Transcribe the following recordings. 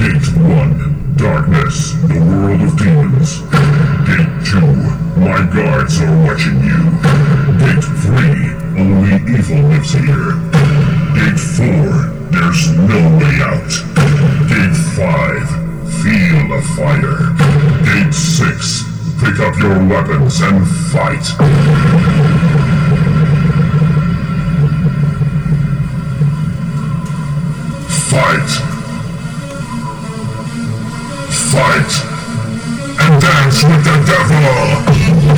Gate 1, darkness, the world of demons. Gate 2, my guards are watching you. Gate 3, only evil lives here. Gate 4, there's no way out. Gate 5, feel the fire. Gate 6, pick up your weapons and fight. Fight! Fight! And dance with the devil!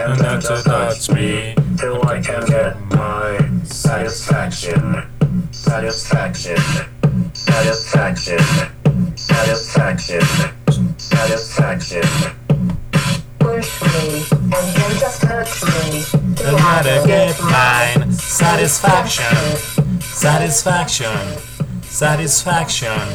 and that to touch me till I can get my satisfaction. Satisfaction. Satisfaction. Satisfaction. Satisfaction. Push me and then just touch me till I can get mine satisfaction. Satisfaction. Satisfaction.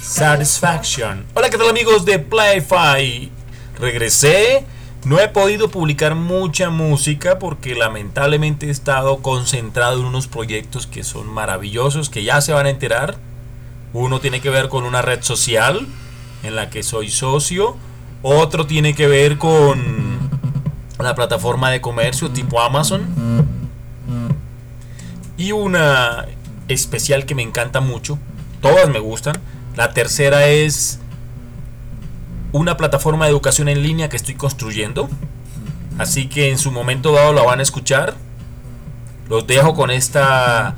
Satisfaction. Hola, ¿qué tal amigos de Playfy? Regresé No he podido publicar mucha música porque lamentablemente he estado concentrado en unos proyectos que son maravillosos, que ya se van a enterar. Uno tiene que ver con una red social en la que soy socio. Otro tiene que ver con la plataforma de comercio tipo Amazon. Y una especial que me encanta mucho. Todas me gustan. La tercera es una plataforma de educación en línea que estoy construyendo. Así que en su momento dado la van a escuchar. Los dejo con esta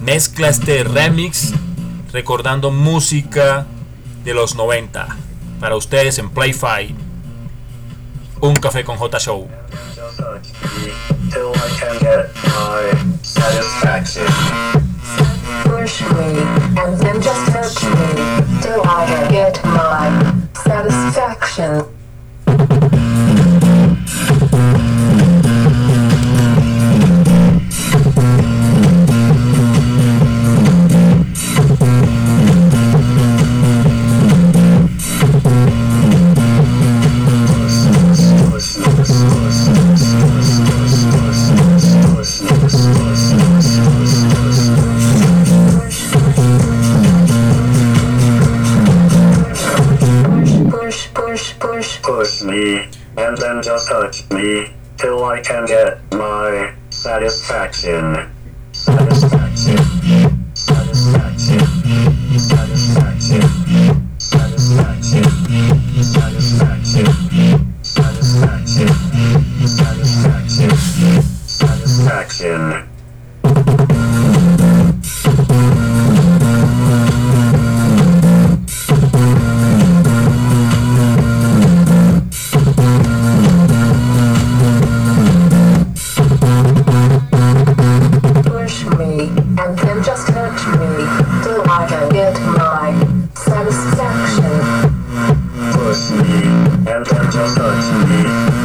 mezcla, este remix, recordando música de los 90. Para ustedes en Playfy. Un café con J Show. Get my satisfaction. Push me, and then just touch me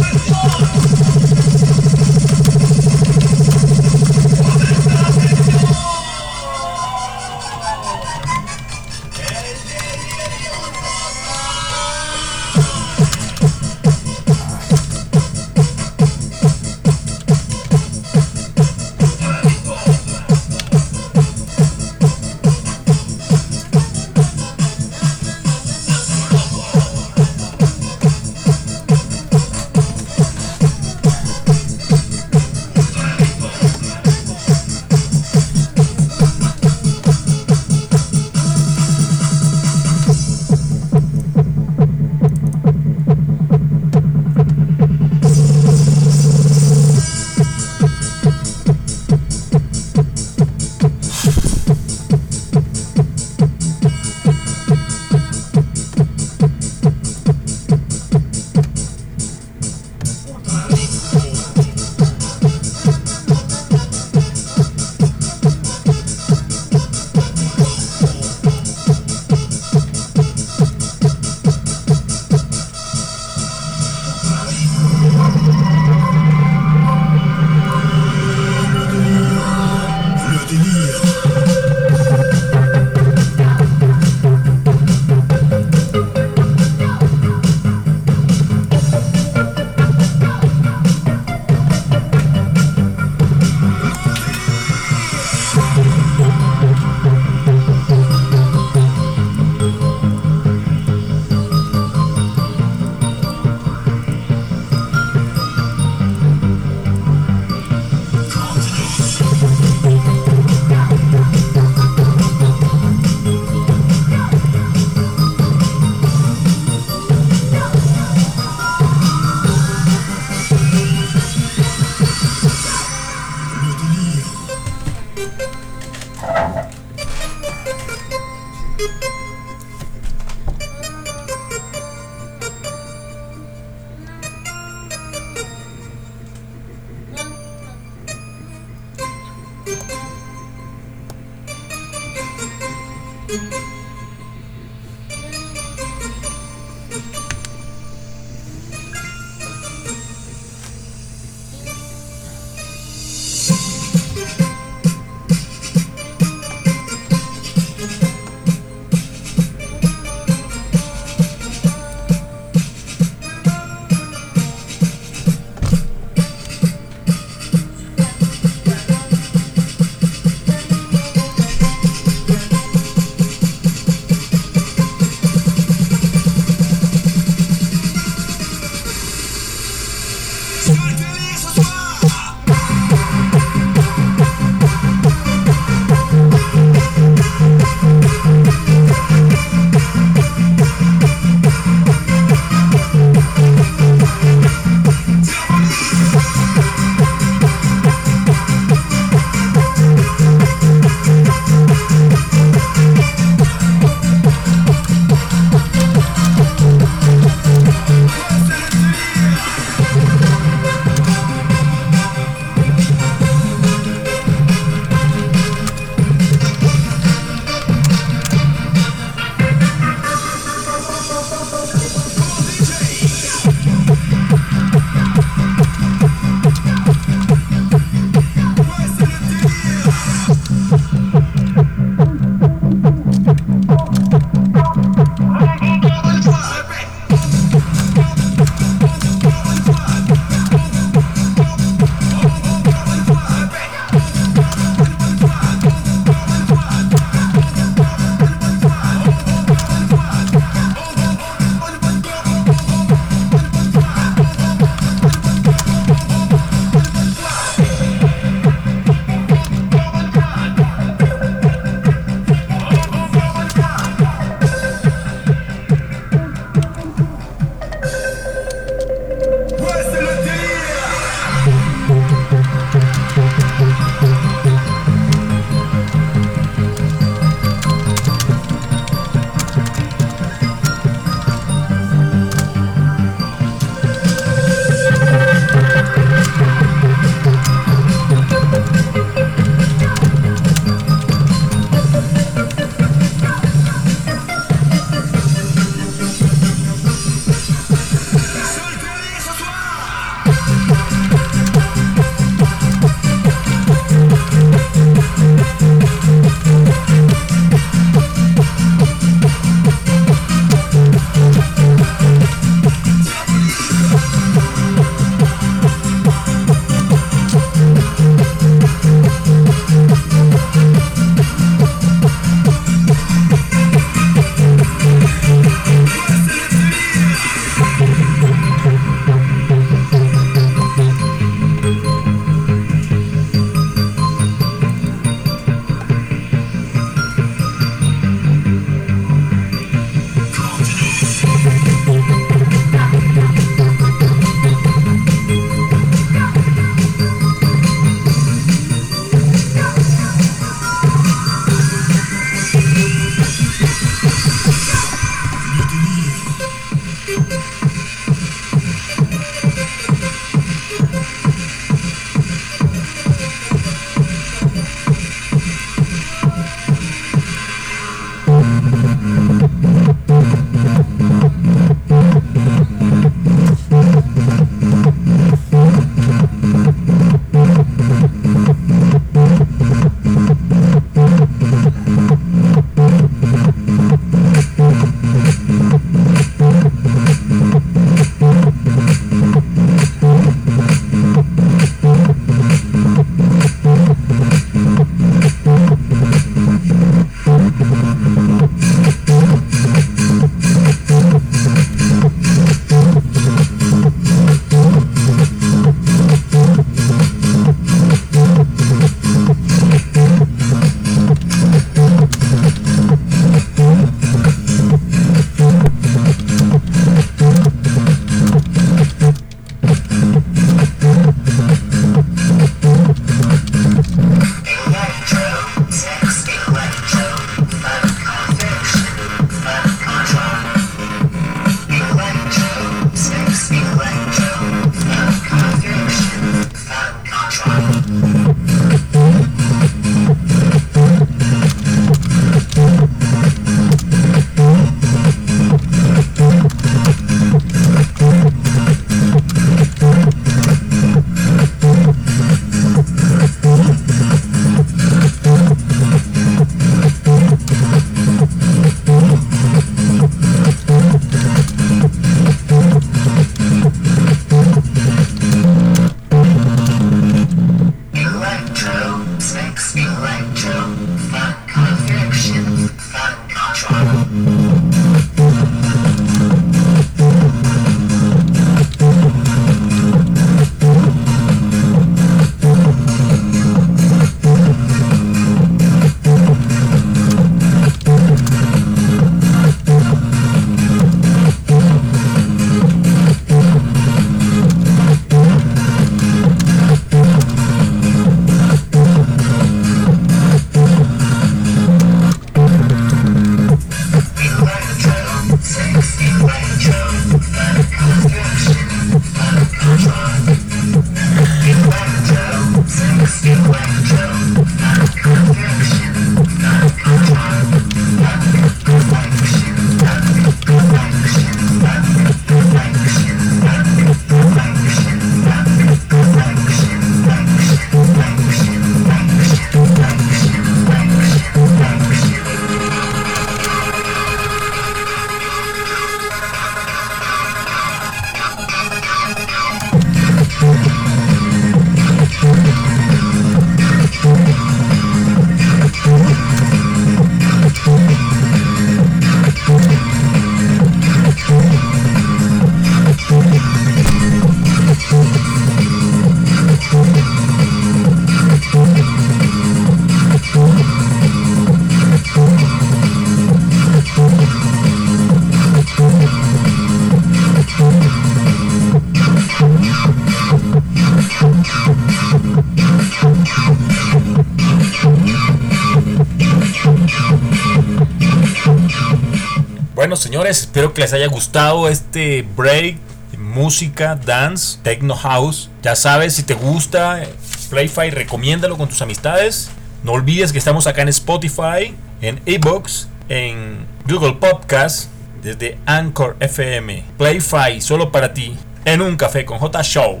señores, espero que les haya gustado este break música, dance, techno house. Ya sabes, si te gusta Playfy, recomiéndalo con tus amistades. No olvides que estamos acá en Spotify, en ebooks, en Google Podcast, desde Anchor FM. Playfy, solo para ti, en un café con J Show.